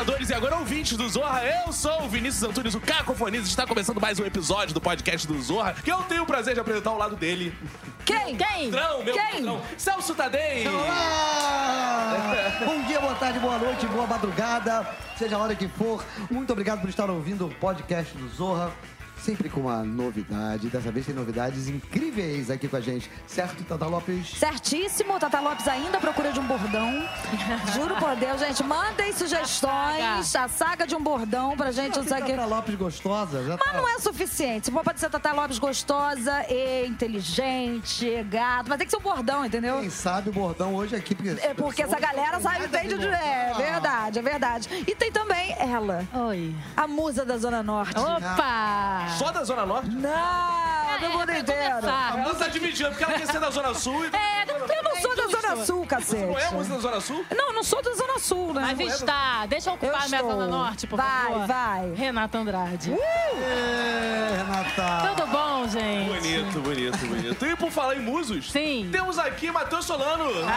telespectadores e agora ouvintes do Zorra. Eu sou o Vinícius Antunes, o Cacofonias. Está começando mais um episódio do podcast do Zorra, que eu tenho o prazer de apresentar ao lado dele. Quem? Quem? Patrão, meu Quem? patrão, Celso Tadei. Olá! Bom dia, boa tarde, boa noite, boa madrugada, seja a hora que for. Muito obrigado por estar ouvindo o podcast do Zorra. Sempre com uma novidade. Dessa vez tem novidades incríveis aqui com a gente. Certo, Tata Lopes? Certíssimo, Tata Lopes ainda procura de um bordão. Juro por Deus, gente, mandem sugestões, a saga de um bordão pra gente. Não, aqui. Tata Lopes gostosa. Já Mas tá... não é suficiente. Pode ser Tata Lopes gostosa, e inteligente, e gato, mas tem que ser um bordão, entendeu? Quem sabe o bordão hoje aqui. Porque, É porque essa galera sabe entende de. bordão. É Ah. verdade, é verdade. E tem também ela, Oi. a musa da Zona Norte. Opa! Só da Zona Norte? Não, do é mundo pra inteiro. começar. Ela tá dividindo, porque ela quer ser da Zona Sul e... É, Eu não sou da Zona Sul, cacete. Não é a música da Zona Sul? Não, não sou da Zona Sul, né? Mas está. Deixa eu ocupar Eu a minha estou. zona norte, por Vai, favor. vai. Renata Andrade. É, Renata. Tudo bom, gente? Bonito, bonito, bonito. E por falar em musos, Sim. temos aqui Matheus Solano. Animação!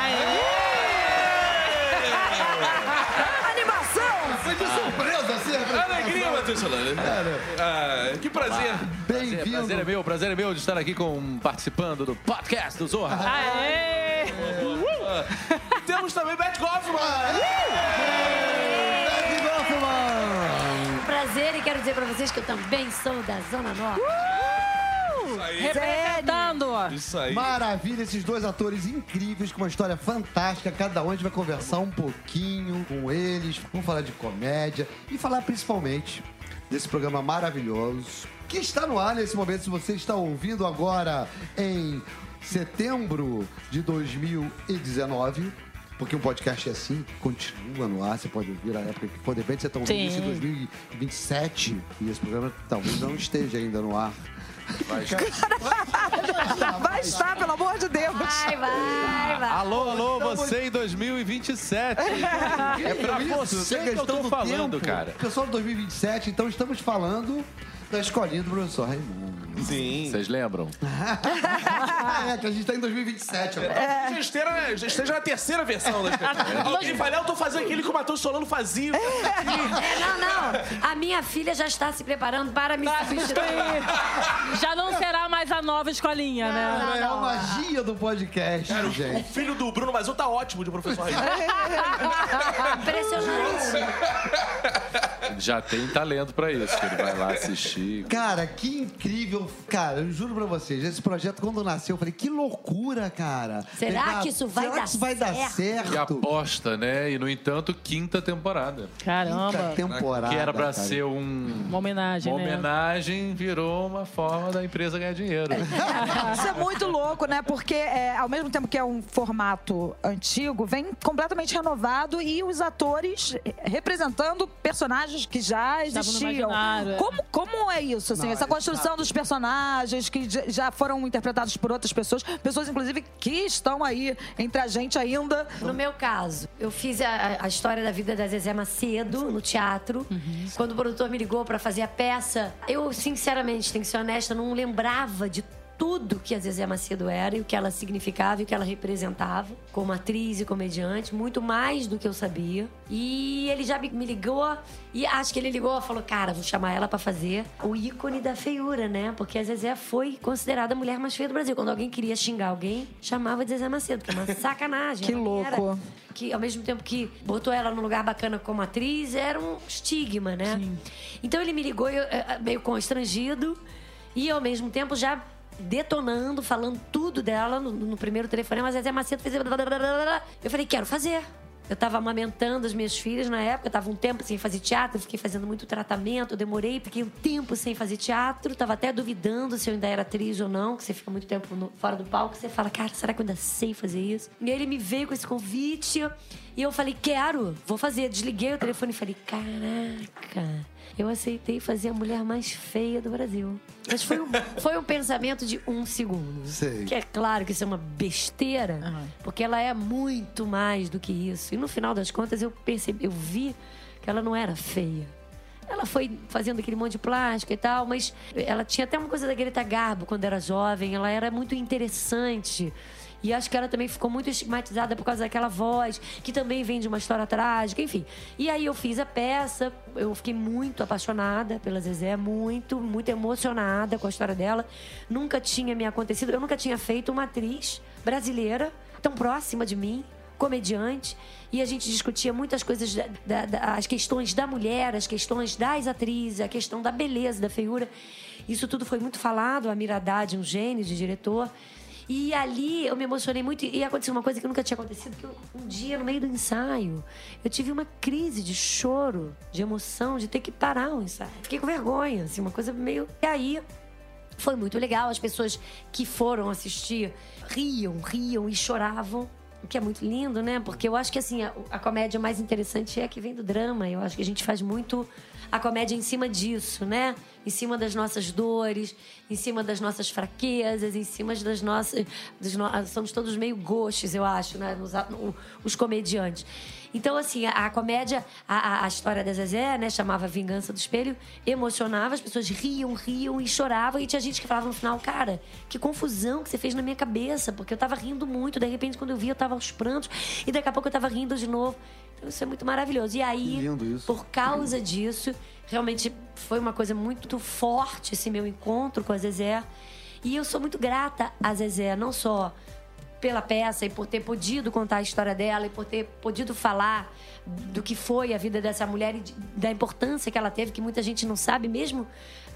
Foi de surpresa, assim. a Alegria, Matheus Solano. Ah, que prazer. Bem-vindo. Prazer é meu, prazer é meu de estar aqui com, participando do podcast do Zorra. Aê! Temos também Beth Goffman. Bebe Goffman. Prazer e quero dizer pra vocês que eu também sou da Zona Norte. Isso aí. Representando. Isso aí. Maravilha, esses dois atores incríveis, com uma história fantástica. Cada um a gente vai conversar um pouquinho com eles, vamos falar de comédia e falar principalmente desse programa maravilhoso que está no ar nesse momento. Se você está ouvindo agora em setembro de 2019. Porque um podcast é assim, continua no ar, você pode ouvir a época que for. De repente você está ouvindo Sim. isso em 2027 e esse programa talvez não esteja ainda no ar. Vai estar, pelo amor de Deus. Vai, vai, vai. Alô, alô, você em 2027. É pra você que eu tô do falando, tempo. cara. Pessoal de 2027, então estamos falando da escolinha do professor Raimundo. Sim. Vocês lembram? é, que a gente tá em 2027 agora. Já esteja, já esteja na terceira versão da Alguém falou, eu tô fazendo aquele que o Matheus Solano fazia. É, não, não. A minha filha já está se preparando para me substituir. Já não será mais a nova escolinha, né? Cara, é a magia do podcast, O gente. filho do Bruno Mazil tá ótimo de professor Raimundo. Impressionante. Já tem talento pra isso, que ele vai lá assistir. Cara, que incrível. Cara, eu juro pra vocês, esse projeto, quando nasceu, eu falei, que loucura, cara. Será Pegar- que isso vai será dar que isso vai dar certo? certo? E aposta, né? E, no entanto, quinta temporada. Caramba. Quinta temporada. que era pra cara. ser um... Uma homenagem, Uma né? homenagem virou uma forma da empresa ganhar dinheiro. Isso é muito louco, né? Porque é, ao mesmo tempo que é um formato antigo, vem completamente renovado e os atores representando personagens que já existiam. é. Como, como é isso? Assim, Não, essa é construção dos personagens que já- foram interpretados por outras pessoas, pessoas inclusive que estão aí entre a gente ainda. No meu caso, eu fiz a, a história da vida da Zezé Macedo no teatro. Quando o produtor me ligou pra fazer a peça, eu, sinceramente, tenho que ser honesta, não lembrava de tudo que a Zezé Macedo era e o que ela significava e o que ela representava como atriz e comediante, muito mais do que eu sabia. E ele já me ligou e acho que ele ligou e falou: "Cara, vou chamar ela pra fazer o ícone da feiura, né? Porque a Zezé foi considerada a mulher mais feia do Brasil. Quando alguém queria xingar alguém, chamava de Zezé Macedo, que é uma sacanagem. Que Ela era- louco. que ao mesmo tempo que botou ela num lugar bacana como atriz, era um estigma, né? Então ele me ligou eu, eh, meio constrangido e ao mesmo tempo já detonando, falando tudo dela no, no primeiro telefonema, mas Zezé Macedo fez. Eu falei, quero fazer. Eu tava amamentando as minhas filhas na época, eu tava um tempo sem fazer teatro, fiquei fazendo muito tratamento, eu demorei, fiquei um tempo sem fazer teatro, tava até duvidando se eu ainda era atriz ou não, que você fica muito tempo no- fora do palco, você fala, cara, será que eu ainda sei fazer isso? E ele me veio com esse convite e eu falei, quero, vou fazer. Desliguei o telefone e falei, caraca, eu aceitei fazer a mulher mais feia do Brasil. Mas foi um, foi um pensamento de um segundo. Sei. Que é claro que isso é uma besteira, Aham. porque ela é muito mais do que isso. E no final das contas eu percebi, eu vi que ela não era feia. Ela foi fazendo aquele monte de plástico e tal, mas ela tinha até uma coisa da Greta Garbo quando era jovem, ela era muito interessante. E acho que ela também ficou muito estigmatizada por causa daquela voz, que também vem de uma história trágica, enfim. E aí eu fiz a peça, eu fiquei muito apaixonada pela Zezé, muito, muito emocionada com a história dela. Nunca tinha me acontecido, eu nunca tinha feito uma atriz brasileira tão próxima de mim, comediante, e a gente discutia muitas coisas, da, da- da- as questões da mulher, as questões das atrizes, a questão da beleza, da feiura. Isso tudo foi muito falado, a Mira Haddad, um gênio de diretor. E ali eu me emocionei muito e aconteceu uma coisa que nunca tinha acontecido, que eu- um dia no meio do ensaio, eu tive uma crise de choro, de emoção, de ter que parar o ensaio. Fiquei com vergonha, assim, uma coisa meio... E aí foi muito legal. As pessoas que foram assistir riam, riam e choravam. O que é muito lindo, né? Porque eu acho que assim, a, a comédia mais interessante é a que vem do drama. Eu acho que a gente faz muito a comédia em cima disso, né? Em cima das nossas dores, em cima das nossas fraquezas, em cima das nossas. No... Somos todos meio gostos, eu acho, né? Os, os comediantes. Então, assim, a, a comédia, a- a história da Zezé, né, chamava Vingança do Espelho, emocionava, as pessoas riam, riam e choravam. E tinha gente que falava no final, cara, que confusão que você fez na minha cabeça, porque eu tava rindo muito, de repente, quando eu vi, eu tava aos prantos, e daqui a pouco eu tava rindo de novo. Isso é muito maravilhoso. E aí, por causa disso, realmente foi uma coisa muito forte esse meu encontro com a Zezé. E eu sou muito grata a Zezé, não só pela peça e por ter podido contar a história dela e por ter podido falar do que foi a vida dessa mulher e da importância que ela teve, que muita gente não sabe, mesmo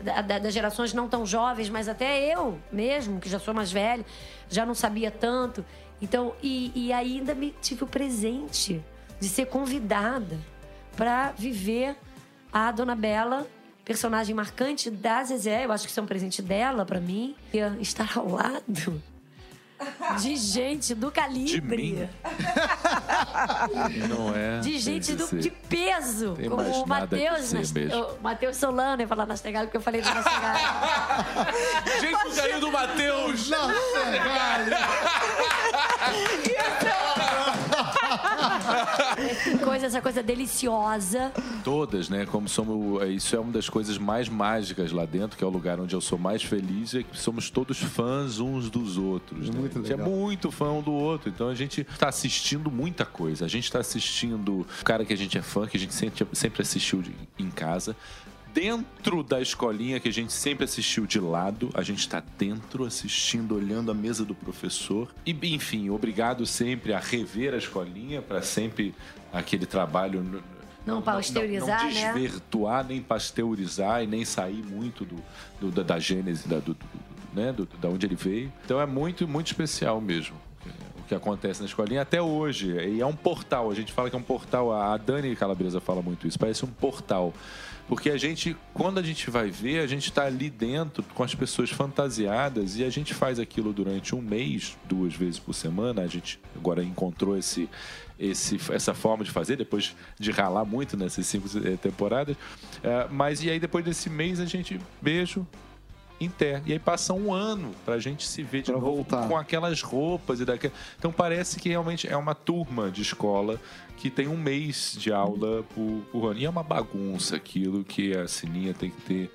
da- da- das gerações não tão jovens, mas até eu mesmo, que já sou mais velha, já não sabia tanto. Então, e, e ainda me tive o presente de ser convidada para viver a Dona Bela, personagem marcante da Zezé. Eu acho que isso é um presente dela para mim. E estar ao lado de gente do calibre. mim? Não é. De gente do, de peso, Tem como o Matheus, o Matheus Solano, eu ia falar Nastegal porque eu falei do Nastegal. Gente, o carinho do Matheus. Nossa, velho! Essa coisa, essa coisa deliciosa. Todas, né? Como somos. Isso é uma das coisas mais mágicas lá dentro, que é o lugar onde eu sou mais feliz, é que somos todos fãs uns dos outros. Né? Muito a gente é legal. muito fã um do outro. Então a gente tá assistindo muita coisa. A gente tá assistindo o cara que a gente é fã, que a gente sempre, sempre assistiu em casa. Dentro da escolinha que a gente sempre assistiu de lado, a gente está dentro assistindo, olhando a mesa do professor. E, enfim, obrigado sempre a rever a escolinha para sempre aquele trabalho n- Não pasteurizar, não, né? desvirtuar, nem pasteurizar e nem sair muito do, do- da, da gênese, da, do, do- né, do- da onde ele veio. Então é muito, muito especial mesmo o que acontece na escolinha até hoje. E é um portal, a gente fala que é um portal, a Dani Calabresa fala muito isso, parece um portal. Porque a gente, quando a gente vai ver, a gente está ali dentro com as pessoas fantasiadas e a gente faz aquilo durante um mês, duas vezes por semana. A gente agora encontrou esse, esse, essa forma de fazer, depois de ralar muito nessas cinco eh, temporadas. Eh, mas e aí, depois desse mês, a gente beijo, em terra. E aí passa um ano pra gente se ver de Pra novo voltar. com aquelas roupas e daquela. Então parece que realmente é uma turma de escola que tem um mês de aula por, por ano. E é uma bagunça aquilo que a Sininha tem que ter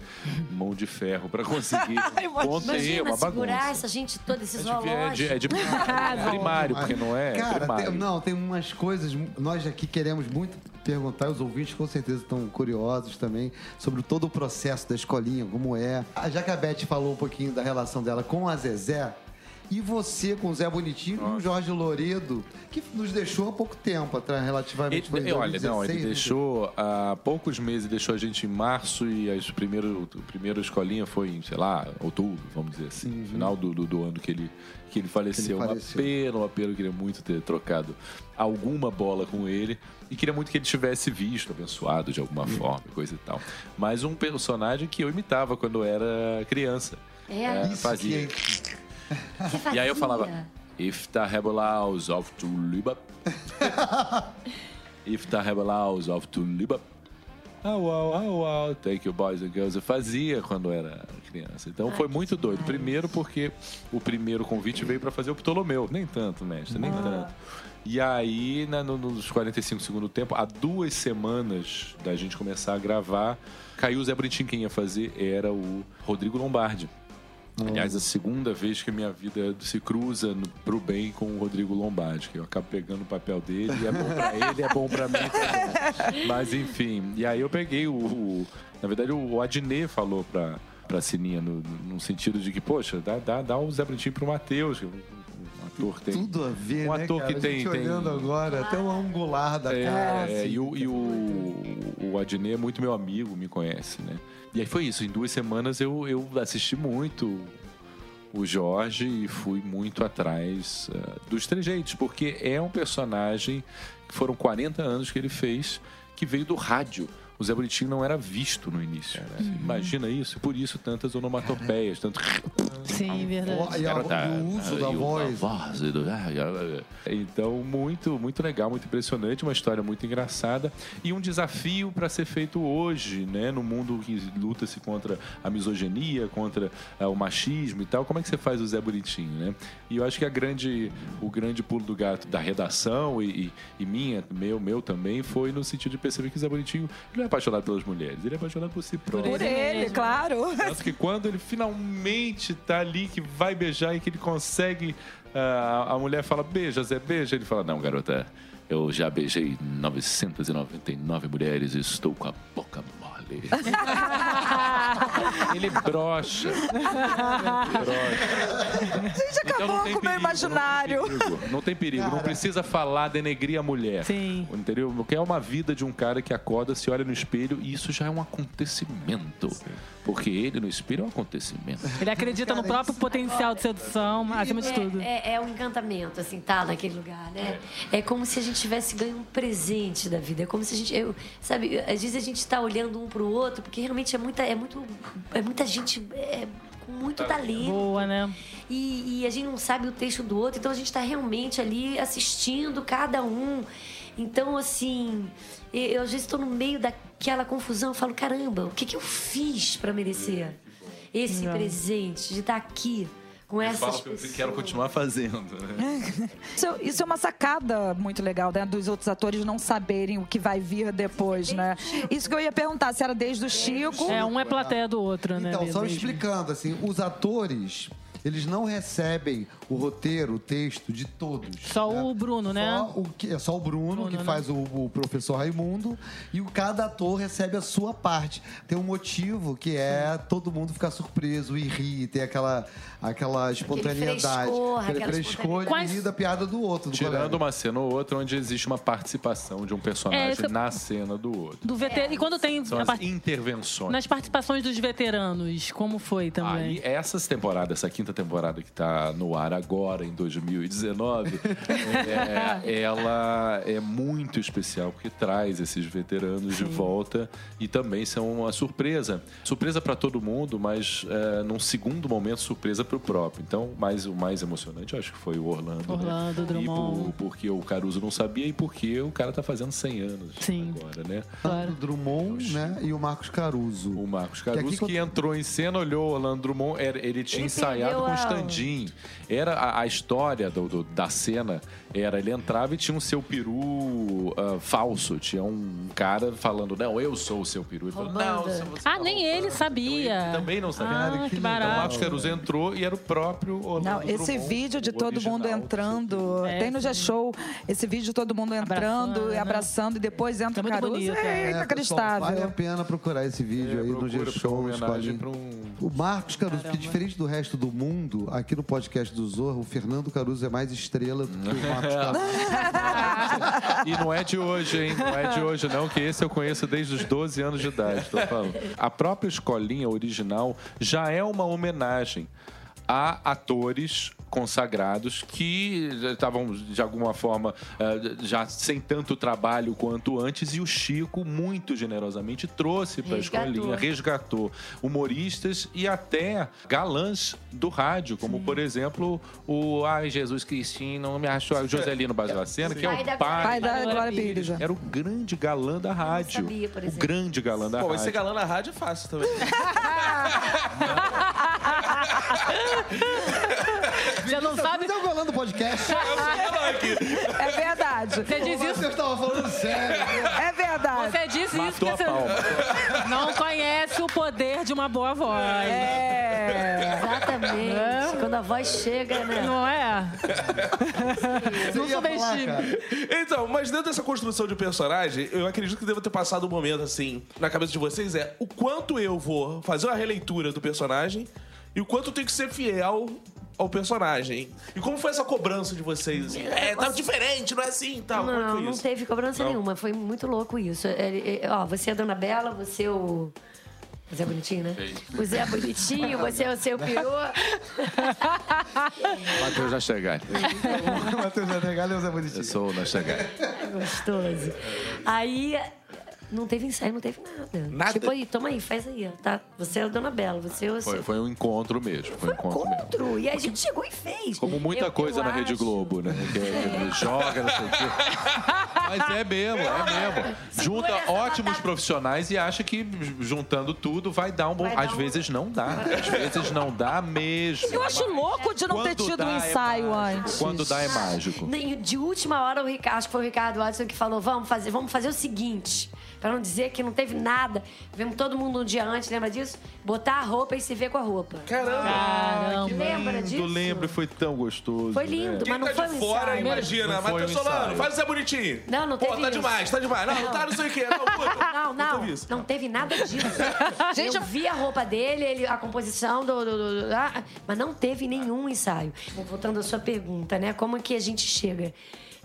mão de ferro pra conseguir conter. É Imagina uma segurar bagunça. essa gente toda, esse É de, é de, é de primário, porque não é, Cara, primário. tem- não, tem umas coisas. Nós aqui queremos muito perguntar, os ouvintes com certeza estão curiosos também, sobre todo o processo da escolinha, como é. Ah, Já que a Beth falou um pouquinho da relação dela com a Zezé. E você com o Zé Bonitinho e o Jorge Loredo, que nos deixou há pouco tempo atrás, relativamente. foi em Ele, olha, não, ele 2016, né? deixou há poucos meses, deixou a gente em março e as primeiro, a primeira escolinha foi em, sei lá, outubro, vamos dizer assim, final do, do, do ano que ele, que ele faleceu. Uhum. faleceu. Uma pena, uma pena, eu queria muito ter trocado alguma bola com ele e queria muito que ele tivesse visto, abençoado de alguma Uhum. forma, coisa e tal. Mas um personagem que eu imitava quando eu era criança. É, Isso fazia. que fazia. E aí eu falava, If the Rebels of Tulibab. If the Rebels of Tulibab. Oh, wow, oh, wow, thank you, boys and girls. Eu fazia quando era criança. Então foi muito doido. Primeiro porque o primeiro convite veio para fazer o Ptolomeu. Nem tanto, mestre, nem tanto. E aí, né, no- nos 45 do segundo tempo, há duas semanas da gente começar a gravar, caiu o Zé Bonitinho. Quem ia fazer era o Rodrigo Lombardi Aliás, a segunda vez que a minha vida se cruza no, pro bem com o Rodrigo Lombardi, que eu acabo pegando o papel dele e é bom pra ele, é bom pra mim também. Mas enfim, e aí eu peguei o. o- na verdade, o Adnet falou pra, pra Sininha, no, no sentido de que, poxa, dá, dá, dá o Zé Bonitinho pro Matheus, que é ator que tem. Tudo a ver, Um né, ator cara? que tem- gente tem- olhando agora, até o angular da cara. É, assim. e o, e o, o Adnet é muito meu amigo, me conhece, né? E aí foi isso, em duas semanas eu, eu assisti muito o Jorge e fui muito atrás ah, dos trejeitos, porque é um personagem que foram 40 anos que ele fez, que veio do rádio. O Zé Bonitinho não era visto no início. né? Imagina isso, por isso tantas onomatopeias, tanto Sim, verdade. E, a- Cara, e o uso da voz. voz e do- Então, muito, muito legal, muito impressionante, uma história muito engraçada e um desafio para ser feito hoje, né? No mundo que luta-se contra a misoginia, contra ah, o machismo e tal. Como é que você faz o Zé Bonitinho, né? E eu acho que a grande, o grande pulo do gato da redação e, e- e minha, meu, meu também, foi no sentido de perceber que o Zé Bonitinho ele não é apaixonado pelas mulheres, ele é apaixonado por si próprio. Por ele, mesmo. claro. Tanto que quando ele finalmente tá ali, que vai beijar e que ele consegue. ah, a mulher fala, beija, Zé, beija. Ele fala, não, garota, eu já beijei 999 mulheres e estou com a boca mole. ele brocha. brocha. Gente, acabou Então tem com o meu perigo, imaginário. Não tem perigo, não, tem perigo, não precisa falar, denegrir a mulher. Sim. Entendeu? Porque é uma vida de um cara que acorda, se olha no espelho e isso já é um acontecimento. Porque ele no espelho é um acontecimento. Ele acredita no próprio potencial de sedução, acima de tudo. É, é, é um encantamento, assim, tá naquele lugar, né? É como se a gente tivesse ganho um presente da vida. É como se a gente. Eu, sabe, às vezes a gente tá olhando um pro outro, porque realmente é muita, é muito, é muita gente é, com muito talento. Boa, né? E, e a gente não sabe o texto do outro, então a gente está realmente ali assistindo cada um. Então, assim, eu, eu às vezes estou no meio daquela confusão, eu falo, caramba, o que, que eu fiz para merecer esse presente de estar aqui com essas pessoas? fazendo. Né? Isso, isso é uma sacada muito legal, né? Dos outros atores não saberem o que vai vir depois, né? Isso que eu ia perguntar, se era desde o Chico. É, um é plateia do outro, né? Então, só explicando, assim, os atores, eles não recebem o roteiro, o texto de todos. Só o Bruno, né? Só o que, é só o Bruno, Bruno, que né? faz o, o professor Raimundo, e o, cada ator recebe a sua parte. Tem um motivo que é todo mundo ficar surpreso e rir, ter aquela, aquela espontaneidade. frescor, aquele aquela frescor rir da piada do outro. Do Tirando colega. uma cena ou outra onde existe uma participação de um personagem É, na cena do outro. Do veter... E quando tem São part- intervenções. nas participações dos veteranos, como foi também? Aí, essas temporadas, essa quinta temporada que está no ar agora, em 2019, é, ela é muito especial, porque traz esses veteranos de volta e também são uma surpresa. Surpresa para todo mundo, mas é, num segundo momento, surpresa para o próprio. Então, mais, o mais emocionante, eu acho que foi o Orlando. né? Orlando, E Drummond. por- porque o Caruso não sabia e porque o cara tá fazendo 100 anos Sim. agora, né? O Drummond né, e o Marcos Caruso. O Marcos Que Caruso aqui que, quando- entrou em cena, olhou o Orlando Drummond, era- ele tinha Ele ensaiado com o stand-in. Era a, a história do- do- da cena era ele entrava e tinha um seu peru ah, falso, tinha um cara falando não, eu sou o seu peru. Ele falou, não, você Ah, tá nem ele sabia. Então, ele também não sabia. Ah, Cara, que que Então, o barato. Marcos Caruso entrou e era o próprio Orlando Não, esse Drummond, vídeo de todo mundo entrando. É, tem no. G-Show esse vídeo de todo mundo entrando Abraçando, e né? abraçando e depois entra É o Caruso. bonito, é, é. É, pessoal, inacreditável. vale a pena procurar esse vídeo É, aí no é G-Show. um- O Marcos Caruso, porque diferente do resto do mundo, aqui no podcast do Zorro, o Fernando Caruso é mais estrela do que o Marcos Caruso. E não é de hoje, hein? Não é de hoje, não, que esse eu conheço desde os 12 anos de idade, tô falando. A própria escolinha original já é uma homenagem a atores consagrados que estavam de alguma forma eh, já sem tanto trabalho quanto antes e o Chico muito generosamente trouxe para a Resgatou. escolinha, resgatou humoristas e até galãs do rádio, como por exemplo o Ai Jesus Cristina, não me achou o Joselino Basilacena, que é Pai o da pai Pai da Glória Pires. É. era o grande galã da rádio. sabia, por o grande galã da Pô, rádio. mas ser galã na rádio é fácil também. Você não sabe. Você é o galã do podcast? É verdade. Você diz isso. Você estava falando sério. É verdade. Você isso Matou palma. você não conhece o poder de uma boa voz. É. Exatamente. quando a voz chega, né? Não é? Não subestime. cara. Então, mas dentro dessa construção de personagem, eu acredito que deva ter passado um momento assim na cabeça de vocês é o quanto eu vou fazer uma releitura do personagem e o quanto eu tenho que ser fiel ao personagem. E como foi essa cobrança de vocês? Assim? É, tá diferente, não é assim e tal. É Não, foi não isso? teve cobrança Não? nenhuma. Foi muito louco isso. É, é, ó, você é a Dona Bela, você é o. Você é bonitinho, né? Você é bonitinho, você é o seu peru. Matheus Nastegali. O Matheus Nadegalho é o Zé Eu Bonitinho. sou o Nastegali. Gostoso. Aí não teve ensaio, não teve nada. Nada? Tipo aí, toma aí, faz aí, ó, tá? Você é a Dona Bela, você é o Foi, seu. foi um encontro mesmo. Foi um encontro mesmo. Encontro. E a gente chegou e fez. Como muita Eu- coisa eu na Rede acho- Globo, né? Que é- joga, não sei o quê. Mas é mesmo, é mesmo. Junta ótimos profissionais e acha que juntando tudo vai dar um bom. Às um- vezes não dá. Às vezes não dá mesmo. Eu acho louco de não ter Quando tido dá, um é ensaio mágico. antes. Quando dá é mágico. Nem- De última hora, o Ricardo, acho que foi o Ricardo Watson que falou: vamos fazer, vamos fazer o seguinte. Pra não dizer que não teve nada. Vemos todo mundo um dia antes, lembra disso? Botar a roupa e se ver com a roupa. Caramba! Caramba. Lembra Lindo, disso? lembro, foi tão gostoso. Foi lindo, né? Quem mas não tá foi de um fora, ensaio. imagina. Não Matheus um Solano, faz o Zé Bonitinho. Não, não Pô, teve tá isso. demais, tá demais. Não, não tá não sei o quê. Não, puta. Não, não, teve não teve nada disso. Gente, eu vi a roupa dele, ele, a composição do, do- do- do- ah, mas não teve nenhum ensaio. Voltando à sua pergunta, né? Como é que a gente chega?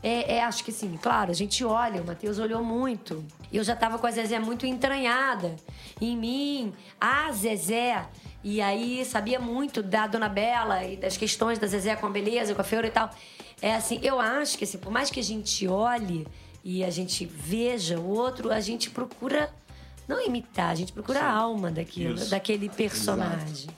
É, é, acho que sim, claro, a gente olha, o Matheus olhou muito. Eu já tava com a Zezé muito entranhada em mim, a Zezé. E aí sabia muito da Dona Bela e das questões da Zezé com a beleza, com a feura e tal. É assim, eu acho que assim, por mais que a gente olhe e a gente veja o outro, a gente procura não imitar, a gente procura a alma daquilo, daquele personagem.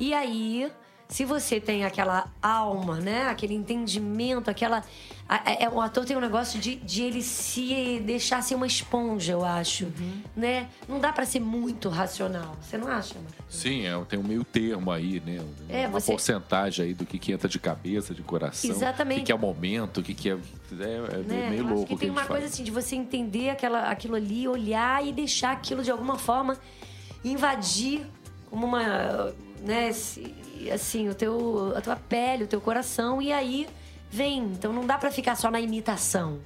E aí, se você tem aquela alma, né? Aquele entendimento, aquela. a- a- é, o ator tem um negócio de, de ele se deixar ser uma esponja, eu acho. Uhum. Né? Não dá pra ser muito racional. Você não acha, Marcos? Sim, é, tem um meio termo aí, né? É, Uma você- porcentagem aí do que, que entra de cabeça, de coração. Exatamente. O que, que é o momento, o que, que é. É, é né? meio Eu louco acho que tem a uma gente coisa faz. assim de você entender aquela, aquilo ali, olhar e deixar aquilo de alguma forma invadir como uma, né, se- assim, o teu, a tua pele, o teu coração e aí vem. Então não dá pra ficar só na imitação.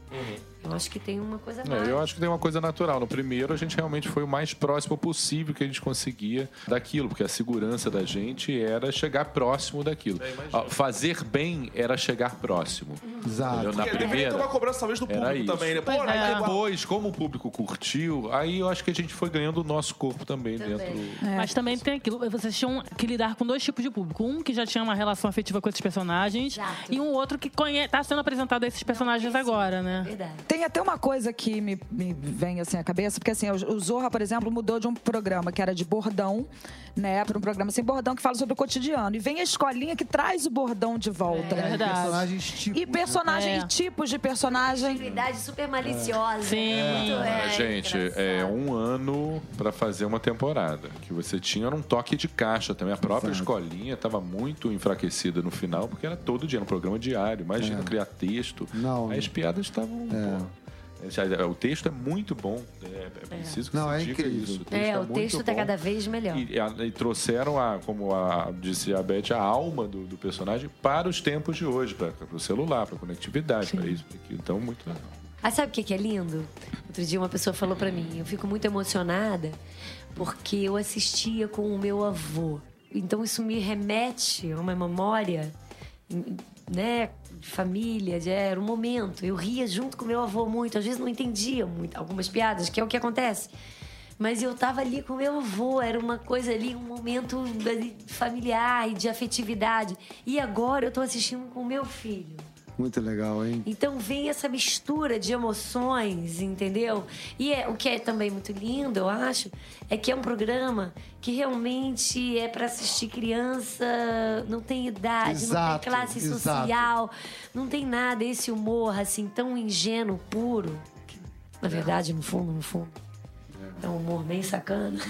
Eu acho que tem uma coisa mais. É, eu acho que tem uma coisa natural. No primeiro, a gente realmente foi o mais próximo possível que a gente conseguia daquilo, porque a segurança da gente era chegar próximo daquilo. Ah, Fazer bem era chegar próximo. Exato. Entendeu? Na Porque primeira. ter uma cobrança talvez do Era público isso. também, né? Pô, é. é. Depois, como o público curtiu, aí eu acho que a gente foi ganhando o nosso corpo também, Também. dentro. Mas também tem aquilo, vocês tinham que lidar com dois tipos de público. Um que já tinha uma relação afetiva com esses personagens Exato. e um outro que conhe... tá sendo apresentado a esses personagens agora, né? Verdade. Tem até uma coisa que me, me vem assim à cabeça, porque assim, o, Zorra, por exemplo, mudou de um programa que era de bordão, né, para um programa sem bordão que fala sobre o cotidiano. E vem a escolinha que traz o bordão de volta. É né? verdade. Personagens tipo. E personagem, É. e tipos de personagem. Atividade super maliciosa. Sim. Muito, é, Ah, gente, é engraçado. um ano pra fazer uma temporada. Que você tinha era um toque de caixa também. A própria escolinha estava muito enfraquecida no final, porque era todo dia, um programa diário. Imagina criar texto. Não, Aí as piadas estavam. já- O texto é muito bom. É, é preciso que Não, se é diga incrível. isso. É, o muito texto tá bom. cada vez melhor. E, a- e trouxeram, a, como a, disse a Beth, a alma do, do personagem para os tempos de hoje, para o celular, para conectividade, para isso, para aquilo. Então, muito legal. Ah, sabe o que que é lindo? Outro dia uma pessoa falou pra mim, eu fico muito emocionada porque eu assistia com o meu avô. Então isso me remete a uma memória, né, de família, de era um momento. Eu ria junto com meu avô muito, às vezes não entendia muito algumas piadas, que é o que acontece. Mas eu tava ali com meu avô, era uma coisa ali, um momento familiar e de afetividade. E agora eu tô assistindo com meu filho. Muito legal, hein? Então vem essa mistura de emoções, entendeu? E é, o que é também muito lindo, eu acho, é que é um programa que realmente é para assistir criança, não tem idade, não Exato, tem classe exato. social, não tem nada, esse humor assim tão ingênuo, puro. que, na verdade, no fundo, no fundo, É um humor bem sacana.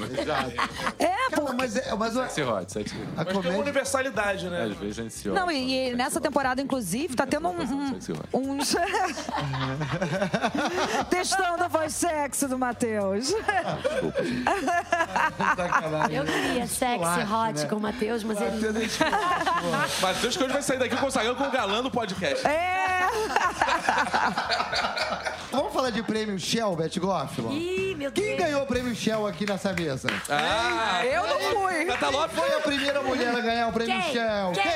É, Cara, mas, é, mas Sexy hot, sexy a Mas tem uma universalidade, né? Às vezes a gente se Não, olha, e, e nessa temporada, inclusive, tá tendo um, um- Sexy hot. uns. Testando a voz sexy do Matheus. Sacanagem. Eu queria sexy Esculacho, hot né? com o Matheus, mas ele. Matheus que hoje vai sair daqui consagrando com o galã do podcast. É! Vamos falar de prêmio Shell, Beth Goffman? Ih, meu Deus. Quem ganhou o prêmio Shell aqui nessa mesa? Ah, Eu não fui! Catalop Foi a primeira mulher a ganhar o prêmio Quem? Shell. Quem?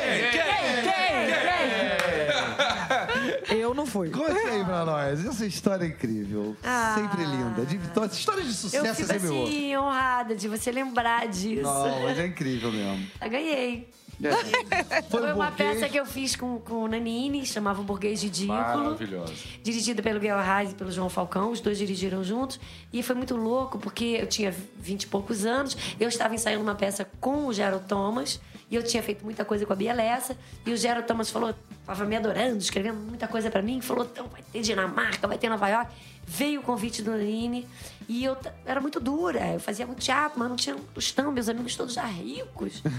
Eu não fui. Conte aí pra nós. Essa história é incrível. Ah. Sempre linda. De vitória. História de Eu sucesso é fico sempre assim, honrada de você lembrar disso. Não, mas é incrível mesmo. Eu ganhei. Foi, Foi um uma burguês. peça que eu fiz com, com o Nanini, chamava O Burguês Ridículo. Maravilhosa. Dirigida pelo Guel Arraes e pelo João Falcão, os dois dirigiram juntos. E foi muito louco, porque eu tinha vinte e poucos anos, eu estava ensaiando uma peça com o Gerald Thomas, e eu tinha feito muita coisa com a Bia Lessa, e o Gerald Thomas falou, estava me adorando, escrevendo muita coisa pra mim, falou, então vai ter Dinamarca, vai ter Nova York. Veio o convite do Nanini, e eu era muito dura, eu fazia muito teatro, mas não tinha tostão, meus amigos todos já ricos.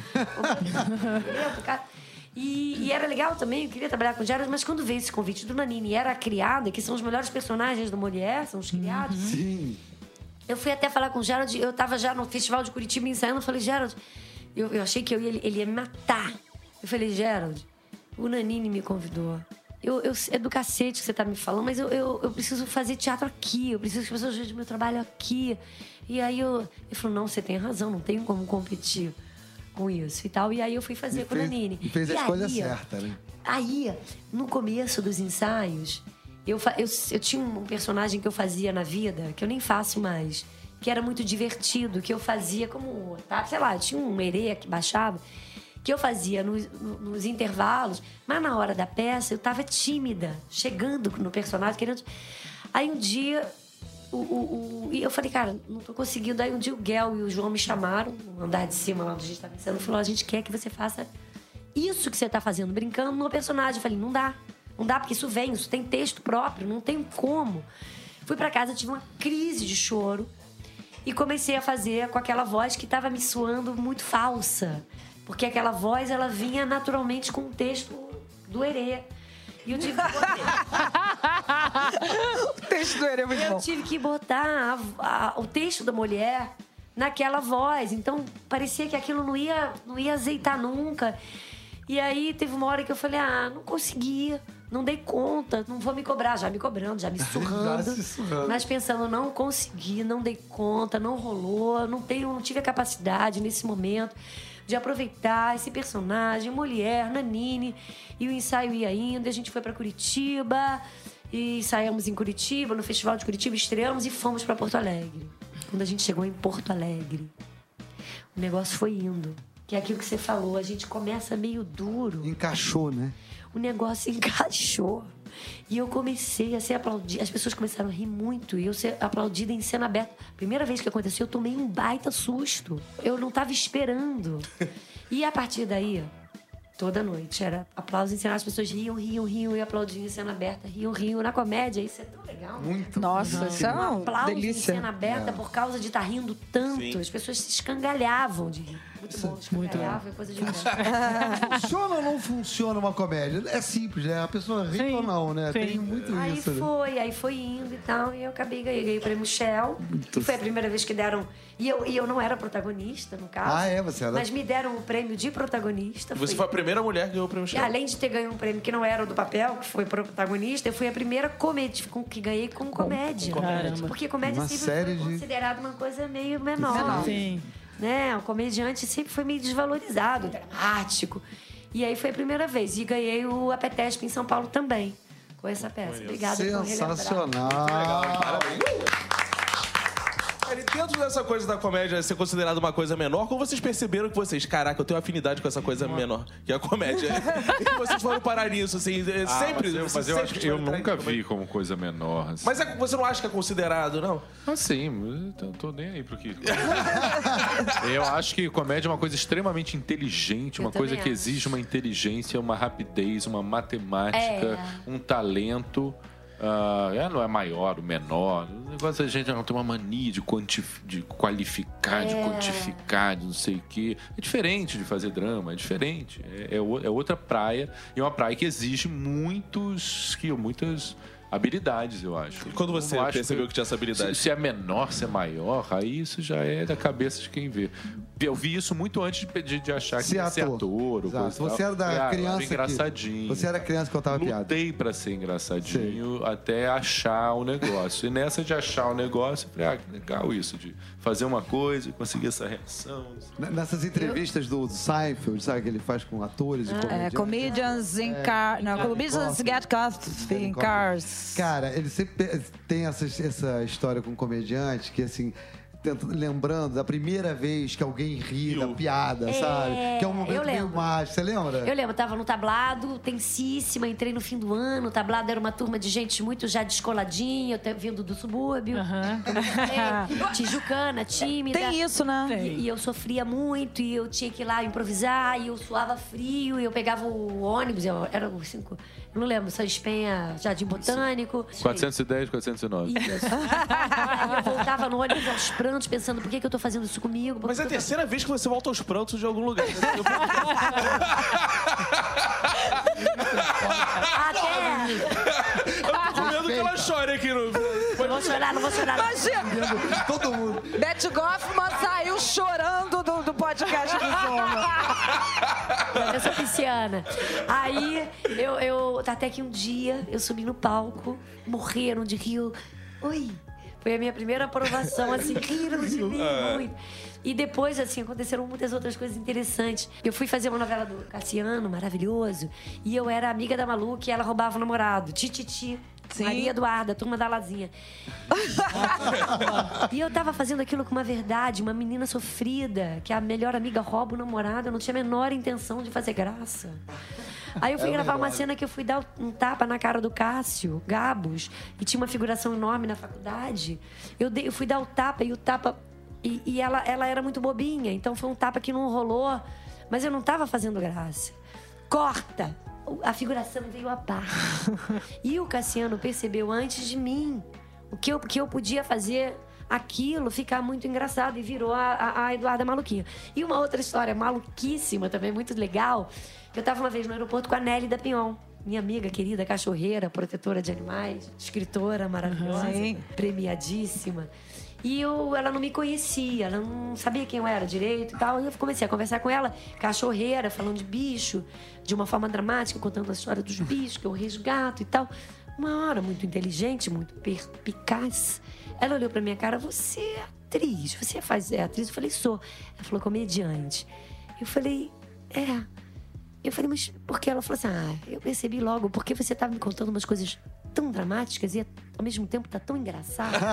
E, e era legal também, eu queria trabalhar com Jared, mas quando veio esse convite do Nanini e era a criada, que são os melhores personagens do Mulher, são os criados, Sim. eu fui até falar com o Gerald, eu tava já no Festival de Curitiba ensaiando, eu falei, Gerald, eu, eu achei que eu ia, ele ia me matar. Eu falei, Gerald, o Nanini me convidou. Eu, eu, é do cacete que você tá me falando, mas eu, eu, eu preciso fazer teatro aqui, eu preciso que as pessoas vejam meu trabalho aqui. E aí eu, ele falou, não, você tem razão, não tenho como competir com isso e tal. E aí eu fui fazer E com fez, o Nanini. e fez a E escolha aí, certa, né? Aí, no começo dos ensaios, eu, eu, eu tinha um personagem que eu fazia na vida, que eu nem faço mais, que era muito divertido, que eu fazia como, tá, sei lá, tinha um herê que baixava, que eu fazia nos, no- nos intervalos, mas na hora da peça eu tava tímida, chegando no personagem, querendo. Aí um dia. O, o, o- e eu falei, cara, não tô conseguindo. Aí um dia o Guel e o João me chamaram, no andar de cima lá onde a gente tava ensaiando, falou: a gente quer que você faça isso que você tá fazendo, brincando no personagem. Eu falei, não dá. Não dá, porque isso vem, isso tem texto próprio, não tem como. Fui pra casa, tive uma crise de choro e comecei a fazer com aquela voz que tava me soando muito falsa. Porque aquela voz, ela vinha naturalmente com o texto do Herê. E eu tive que botar, O texto do Herê é muito eu bom. tive que botar a- a- o texto da mulher naquela voz. Então, parecia que aquilo não ia, não ia azeitar nunca. E aí, teve uma hora que eu falei, ah, não consegui. Não dei conta, não vou me cobrar. Já me cobrando, já me surrando. surrando. Mas pensando, não consegui, não dei conta, não rolou. Não, tenho, não tive a capacidade nesse momento de aproveitar esse personagem, mulher, Nanine. E o ensaio ia indo, a gente foi para Curitiba. E ensaiamos em Curitiba, no Festival de Curitiba, estreamos e fomos para Porto Alegre. Quando a gente chegou em Porto Alegre, o negócio foi indo. Que é aquilo que você falou, a gente começa meio duro Encaixou, né? o negócio encaixou. E eu comecei a ser aplaudida. As pessoas começaram a rir muito. E eu ser aplaudida em cena aberta. Primeira vez que aconteceu, eu tomei um baita susto. Eu não estava esperando. E a partir daí, toda noite, era aplauso em cena. As pessoas riam, riam, riam e aplaudiam em cena aberta. Riam, riam. Na comédia, isso é tão legal. Muito. Nossa, isso é Um aplauso em delícia. cena aberta por causa de estar rindo tanto. Sim. As pessoas se escangalhavam de rir. Muito bom, escangalhavam, é coisa de bom. Funciona ou não funciona uma comédia? É simples, né? A pessoa ri Sim, ou não, né? sim. Tem muito Aí isso, né? foi, aí foi indo e tal, e eu acabei ganhei, ganhei o prêmio Shell. Foi a primeira vez que deram. E eu, e eu não era protagonista, no caso. Ah, é? Você era- Mas me deram o prêmio de protagonista. Você foi a primeira mulher que ganhou o prêmio E Shell. além de ter ganho um prêmio que não era o do papel, que foi protagonista, eu fui a primeira comédia com- que ganhei com comédia. Caramba. Porque comédia Uma sempre série foi de- considerada uma coisa meio menor. Sim. Né? O comediante sempre foi meio desvalorizado, dramático. E aí foi a primeira vez. E ganhei o Apetesp em São Paulo também, com essa peça. Obrigada por relembrar. Sensacional. E dentro dessa coisa da comédia ser considerada uma coisa menor, como vocês perceberam que vocês, caraca, eu tenho afinidade com essa coisa menor, que é a comédia. e vocês foram parar nisso, assim, é sempre. mas eu, mas eu sempre acho que eu nunca vi como coisa menor. Assim. Mas é- você não acha que é considerado, não? Assim, eu tô nem aí pro que. eu acho que comédia é uma coisa extremamente inteligente, uma coisa também que acho. exige uma inteligência, uma rapidez, uma matemática, É. um talento. É, não é maior, o menor. O negócio da gente não tem uma mania de, de qualificar, de quantificar, de não sei o quê. É diferente de fazer drama, é diferente. É, é é outra praia. E é uma praia que exige muitos skill, muitas habilidades, eu acho. E quando você Eu não percebeu que tinha essa habilidade? Se, se é menor, se é maior, aí isso já é da cabeça de quem vê. Eu vi isso muito antes de, de- de achar que Ser ia ser ator. ou coisa tal. Você era da ah, criança era que- engraçadinho. Você era criança que contava piada. Lutei pra ser engraçadinho até achar o negócio. E nessa de achar o negócio, eu falei, ah, que legal isso, de fazer uma coisa e conseguir essa reação. Nessas entrevistas do Seinfeld, sabe, que ele faz com atores e É, comediantes. comedians in car... Não, comedians get coffee in cars. Cara, ele sempre tem essa, essa história com comediante que, assim, tenta- lembrando da primeira vez que alguém ri da piada, sabe? Que é um momento eu meio lembro. mágico. Você lembra? Eu lembro, tava no tablado, tensíssima, entrei no fim do ano. O tablado era uma turma de gente muito já descoladinha, eu vindo do subúrbio. É, tijucana, tímida. Tem isso, né? E, e eu sofria muito, e eu tinha que ir lá improvisar, e eu suava frio, e eu pegava o ônibus, eu, era o cinco, eu não lembro, São Espenha, Jardim Botânico. 410, 409. Isso. Aí eu voltava no ônibus aos prantos, pensando por que, que eu tô fazendo isso comigo? Mas é a tô- terceira vez que você volta aos prantos de algum lugar. Até. Eu tô com medo que ela chore aqui no. Não vou chorar, não vou chorar. Imagina, Todo mundo. Beth Goffman saiu chorando do, do podcast do Zoma. Eu sou pisciana. Aí, eu, eu. Até que um dia eu subi no palco, morreram de rio. Oi! Foi a minha primeira aprovação, assim, riram de mim muito. E depois, assim, aconteceram muitas outras coisas interessantes. Eu fui fazer uma novela do Cassiano, maravilhoso, e eu era amiga da Malu, que ela roubava o namorado, Tititi. Sim. Maria Eduarda, turma da Lazinha. e eu tava fazendo aquilo com uma verdade, uma menina sofrida, que a melhor amiga rouba o namorado, eu não tinha a menor intenção de fazer graça. Aí eu fui gravar uma cena que eu fui dar um tapa na cara do Cássio, Gabos, e tinha uma figuração enorme na faculdade. Eu, dei- eu fui dar o tapa e o tapa. E, e ela, ela era muito bobinha, então foi um tapa que não rolou, mas eu não tava fazendo graça. Corta! A figuração veio abaixo. E o Cassiano percebeu antes de mim o que eu, que eu podia fazer aquilo ficar muito engraçado e virou a, a, a Eduarda Maluquinha. E uma outra história maluquíssima também, muito legal, que eu tava uma vez no aeroporto com a Nelly da Pinhon. Minha amiga querida, cachorreira, protetora de animais, escritora maravilhosa, Sim. premiadíssima. E eu, ela não me conhecia, ela não sabia quem eu era direito e tal. E eu comecei a conversar com ela, cachorreira, falando de bicho, de uma forma dramática, contando a história dos bichos que eu resgato e tal. Uma hora muito inteligente, muito perspicaz. Ela olhou pra minha cara, você é atriz, você faz é atriz? Eu falei, sou. Ela falou, comediante. Eu falei, é. Eu falei, mas por que? Ela falou assim, ah, eu percebi logo, porque você tava me contando umas coisas tão dramáticas e ao mesmo tempo tá tão engraçado.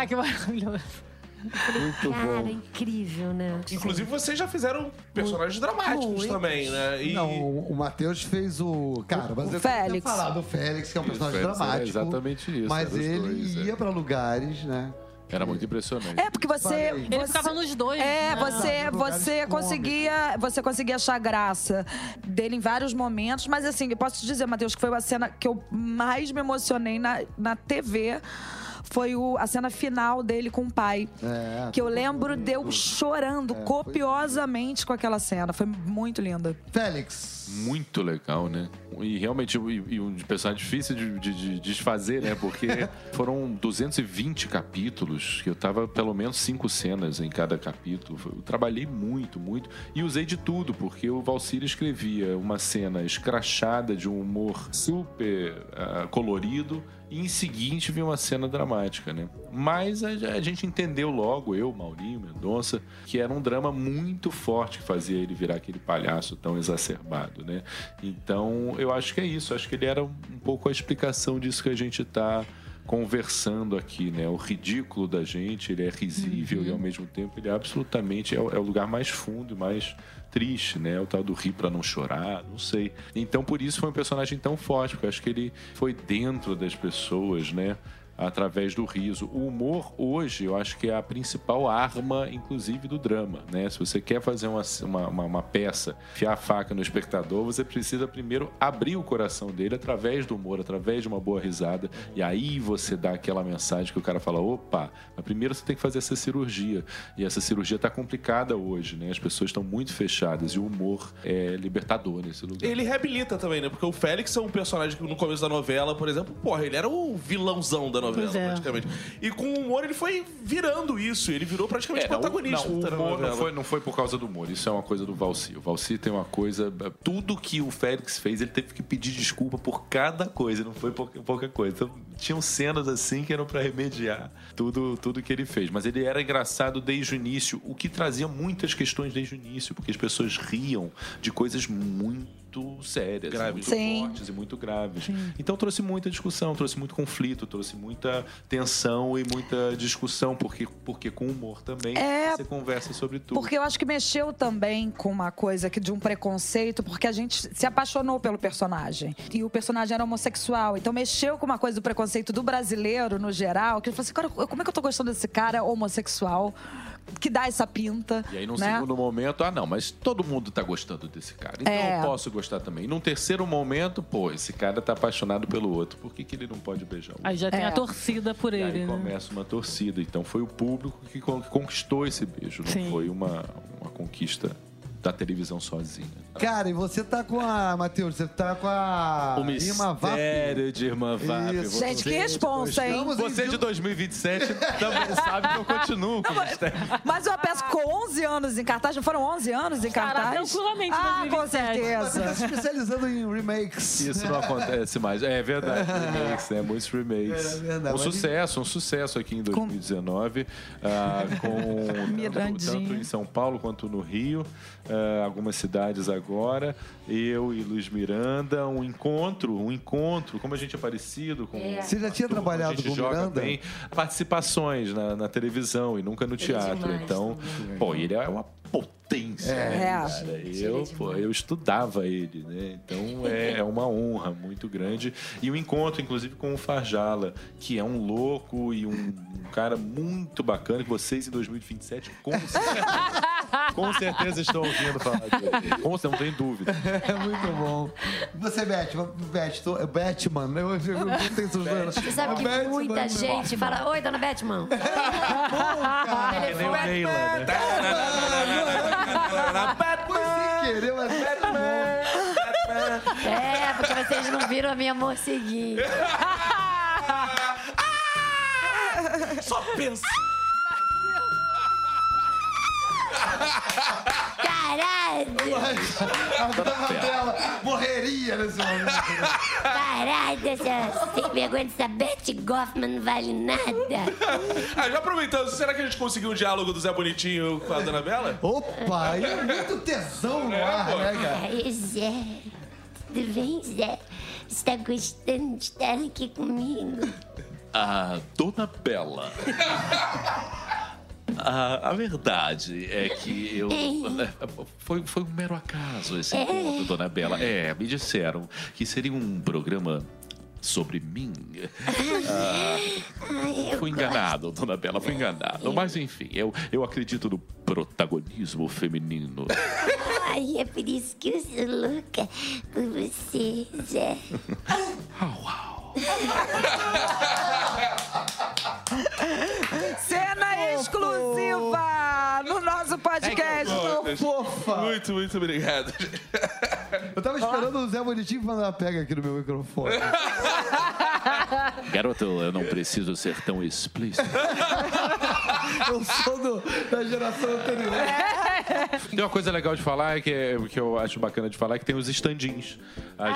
Ah, que maravilhoso. Muito Cara, bom. incrível, né? Inclusive, vocês já fizeram personagens dramáticos Muito. também, né? E... Não, o Matheus fez o. Cara, mas O eu Félix. falado do Félix, que é um Isso, personagem Félix era dramático. exatamente isso, Mas os ele dois, é. ia pra lugares, né? Era muito impressionante. É, porque você. Ele ficava nos dois. É, né? você, você conseguia, você conseguia achar graça dele em vários momentos, mas assim, eu posso te dizer, Matheus, que foi a cena que eu mais me emocionei na, na TV. Foi o- a cena final dele com o pai. É, que eu lembro de eu chorando foi- copiosamente com aquela cena. Foi muito linda. Félix. Muito legal, né? E realmente, e, e um personagem difícil de, de- de desfazer, né? Porque foram 220 capítulos, que eu tava pelo menos cinco cenas em cada capítulo. Eu trabalhei muito, muito. E usei de tudo, porque o Valcir escrevia uma cena escrachada de um humor super ah, colorido. E em seguinte vinha uma cena dramática, né? Mas a, a gente entendeu logo, eu, Maurinho, Mendonça, que era um drama muito forte que fazia ele virar aquele palhaço tão exacerbado, né? Então, eu acho que é isso. Acho que ele era um pouco a explicação disso que a gente está conversando aqui, né? O ridículo da gente, ele é risível e ao mesmo tempo ele é absolutamente é, o- é o lugar mais fundo, mais triste, né? O tal do rir para não chorar, não sei. Então por isso foi um personagem tão forte, porque eu acho que ele foi dentro das pessoas, né? Através do riso. O humor, hoje, eu acho que é a principal arma, inclusive, do drama. Né? Se você quer fazer uma, uma, uma, peça, fiar a faca no espectador, você precisa primeiro abrir o coração dele através do humor, através de uma boa risada. E aí você dá aquela mensagem que o cara fala: opa, mas primeiro você tem que fazer essa cirurgia. E essa cirurgia está complicada hoje, né? As pessoas estão muito fechadas e o humor é libertador nesse lugar. Ele reabilita também, né? Porque o Félix é um personagem que no começo da novela, por exemplo, porra, ele era o vilãozão da novela, Pois é. praticamente. E com o humor ele foi virando isso. Ele virou praticamente É, protagonista não, o humor novela. não foi, não foi por causa do humor, isso é uma coisa do Valci. O Valci tem uma coisa. Tudo que o Félix fez, ele teve que pedir desculpa por cada coisa, não foi pouca, pouca coisa. Então, tinham cenas assim que eram pra remediar tudo, tudo que ele fez. Mas ele era engraçado desde o início, o que trazia muitas questões desde o início, porque as pessoas riam de coisas muito sérias, Graves. muito Sim. fortes e muito graves. Então trouxe muita discussão, trouxe muito conflito, trouxe muita tensão e muita discussão, porque, porque com humor também É, você conversa sobre tudo. Porque eu acho que mexeu também com uma coisa que de um preconceito, porque a gente se apaixonou pelo personagem. E o personagem era homossexual. Então mexeu com uma coisa do preconceito do brasileiro, no geral, que ele falou assim, cara, como é que eu tô gostando desse cara homossexual? Que dá essa pinta. E aí, num né? segundo momento, ah, não, mas todo mundo tá gostando desse cara. Então É. eu posso gostar também. E num terceiro momento, pô, esse cara tá apaixonado pelo outro. Por que, que ele não pode beijar o outro? Aí já tem É. a torcida por E ele, aí né? começa uma torcida. Então foi o público que con- que conquistou esse beijo. Não Sim. foi uma, uma conquista da televisão sozinha. Cara, e você tá com a. Matheus, você tá com a. O Irma Vap. mistério de Irmã Vap. Isso. Gente, que responsa, hein? Você de 2027 também sabe que eu continuo com o mistério. Mas uma peça com 11 anos em cartaz, não foram 11 anos em Cara, cartaz? tranquilamente, Ah, com 2027. Você tá certeza. se especializando em remakes. Isso não acontece mais. É verdade, remakes, né? Muitos remakes. É verdade, um sucesso, um sucesso aqui em 2019, ah, com tanto, tanto em São Paulo quanto no Rio, ah, algumas cidades agora. Eu e Luiz Miranda, um encontro, um encontro, como a gente é parecido com. Você já tinha turma, trabalhado com o Miranda? bem. Participações na, na televisão e nunca no teatro. demais então, pô, ele é uma potência. né, É. cara? Eu, pô, eu estudava ele, né? Então é, é uma honra muito grande. E o encontro, inclusive, com o Farjala, que é um louco e um, um cara muito bacana, que vocês em 2027 com certeza, com certeza estão ouvindo falar dele. Com certeza, não tem dúvida. É muito bom. Você, Beth, Beth, tô, Batman. Eu, eu, eu não tenho sugestão. Você sabe que Batman, muita Batman. gente fala, oi, dona Batman. É nem o Neila, né? Foi sem querer, mas Batman. É, porque vocês não viram a minha morceguinha. Só pensa. Caralho! A dela morreria nesse momento. Essa sem vergonha dessa Betty Goffman não vale nada. Ah, já aproveitando, será que a gente conseguiu um diálogo do Zé Bonitinho com a Dona Bela? Opa, aí é muito tesão no ar, né, cara? Ai, Zé, tudo bem, Zé? Você tá gostando de estar aqui comigo? A Dona Bela. A, a verdade é que eu. Foi, foi um mero acaso esse encontro, Dona Bela. É, me disseram que seria um programa sobre mim. Ah, fui enganado, Dona Bela, fui enganado. Mas enfim, eu, eu acredito no protagonismo feminino. Ai, é por isso que eu sou louca por você, Zé. Cena exclusiva no nosso podcast. Fofa. Muito, muito obrigado. Eu tava esperando o Zé Bonitinho mandar pega aqui no meu microfone. Garoto, eu não preciso ser tão explícito. Eu sou do- da geração anterior. Tem uma coisa legal de falar, é que, é- que eu acho bacana de falar, é que tem os estandins. A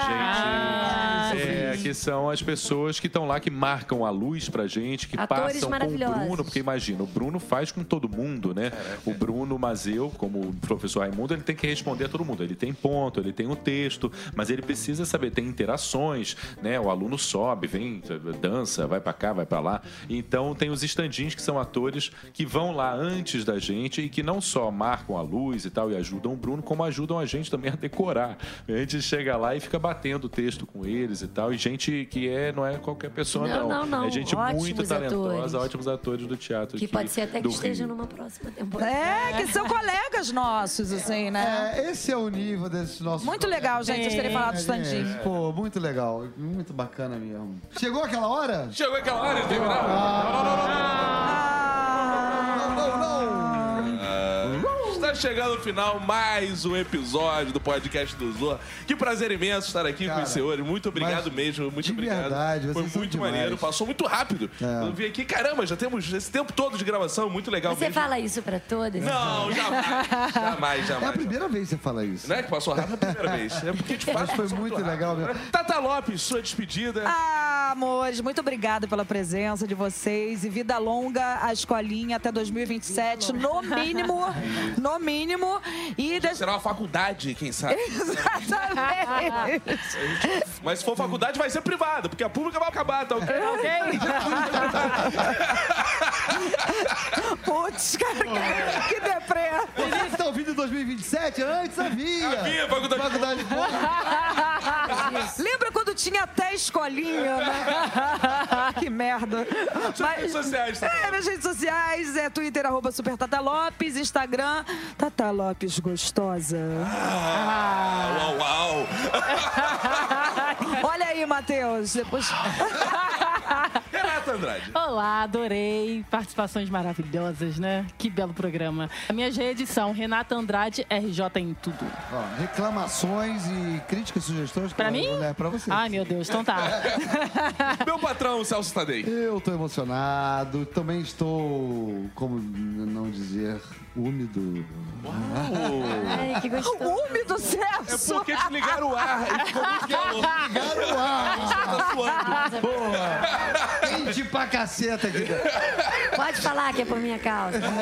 gente. é, que são as pessoas que estão lá, que marcam a luz pra gente, que Atores passam com o. Bruno, porque imagina, o Bruno faz com todo mundo, né? O Bruno Mazeu, como o professor Raimundo, ele tem que responder a todo mundo. Ele tem ponto, ele tem um texto, mas ele precisa saber, tem interações, né? O aluno sobe, vem, dança, vai pra cá, vai pra lá. Então tem os estandins que são atores que vão lá antes da gente e que não só marcam a a luz e tal, e ajudam o Bruno, como ajudam a gente também a decorar. A gente chega lá e fica batendo o texto com eles e tal, e gente que é, não é qualquer pessoa, Não, não. não, não. É gente Ótimos muito talentosa, atores. ótimos atores do teatro. Que aqui pode ser até que esteja Rio. numa próxima temporada. É, que são colegas nossos, assim, né? É, esse é o nível desses nossos. Muito legal, gente, vocês terem falado do É, Standinho. gente, Pô, muito legal. Muito bacana mesmo. Chegou aquela hora? Chegou aquela hora de terminar? Não, chegando o final mais um episódio do podcast do Zorra. Que prazer imenso estar aqui Cara, com os senhores. Muito obrigado mesmo, muito de obrigado. verdade, Foi vocês são muito demais. maneiro, passou muito rápido. É. Eu vi aqui, caramba, já temos esse tempo todo de gravação, muito legal Você mesmo. fala isso pra todas? Não, jamais, jamais, jamais. É a primeira vez que você fala isso. Não é que passou rápido a primeira vez. É porque de fato Mas foi muito rápido. legal mesmo. Tata Lopes, sua despedida. Ah, amores, muito obrigada pela presença de vocês e vida longa à escolinha até 2027, no mínimo, no mínimo. E deixa... Será uma faculdade, quem sabe. Exatamente. Mas se for faculdade, vai ser privada, porque a pública vai acabar, tá ok? Putz, cara, que deprê. Você que tá ouvindo em 2027? Antes havia! Havia faculdade. Faculdade Lembra quando tinha até escolinha, né? que merda. redes sociais, tá É, minhas redes sociais é Twitter, arroba Super Tata Lopes, Instagram, Tata Lopes Gostosa. Uau, uau. Olha aí, Matheus. Depois. Renata Andrade. Olá, adorei. Participações maravilhosas, né? Que belo programa. A minha redes são Renata Andrade, RJ em tudo. Ó, reclamações e críticas, sugestões. Pra mim? É, pra você. Ai, meu Deus, então tá. Meu patrão, Celso Tadei. Eu tô emocionado, também estou, como não dizer, úmido. Ai, que gostoso. Úmido É Celso. porque desligaram o ar e ficou muito calor. Ligaram o ar! Tá suando. Boa! Quente pra caceta aqui. Pode falar que é por minha causa.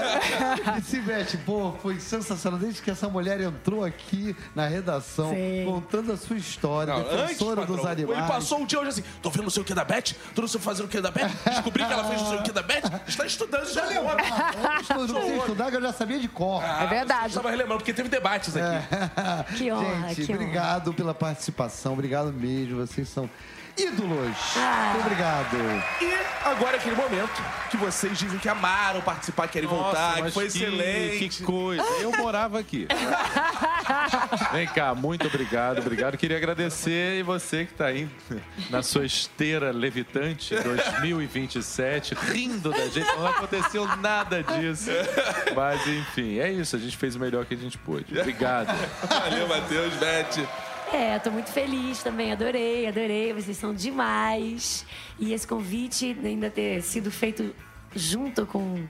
E Sivete, pô, foi sensacional. Desde que essa mulher entrou aqui na redação, Sim. contando a sua história, Não, antes, defensora dos patrão, animais. ele passou um dia hoje assim, tô vendo não sei o que da Beth, tô não sei fazendo o que da Beth, descobri que ela fez não sei o que da Beth, está estudando já Eu não sei estudar, que eu já sabia de cor. É verdade. Estava relembrando, porque teve debates aqui. Que honra, Gente, que honra. obrigado pela participação, obrigado mesmo. Vocês são ídolos. Ah. Muito obrigado. E agora é aquele momento que vocês dizem que amaram participar, querem voltar, que foi que- excelente. Que coisa. Eu morava aqui. Vem cá, muito obrigado, obrigado. Queria agradecer e você que está aí na sua esteira levitante 2027, rindo da gente. Não aconteceu nada disso. Mas enfim, é isso. A gente fez o melhor que a gente pôde. Obrigado. Valeu, Matheus, Beth. É, tô muito feliz também, adorei, adorei, vocês são demais. E esse convite ainda ter sido feito junto com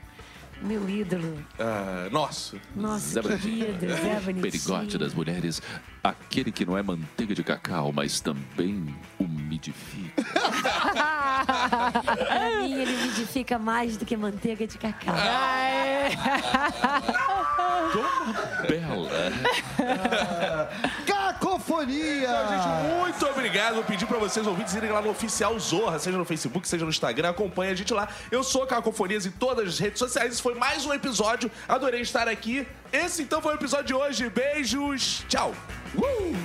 meu ídolo, Ah, nosso. nosso Zé querido Zé Bonitinho. Perigote das mulheres, aquele que não é manteiga de cacau, mas também umidifica. Pra mim, ele umidifica mais do que manteiga de cacau. Bela. Cacofonia! Gente, muito obrigado. Vou pedir pra vocês ouvintes irem lá no oficial Zorra, seja no Facebook, seja no Instagram. Acompanhe a gente lá. Eu sou Cacofonias em todas as redes sociais. Esse foi mais um episódio. Adorei estar aqui. Esse então foi o episódio de hoje. Beijos. Tchau. Uh!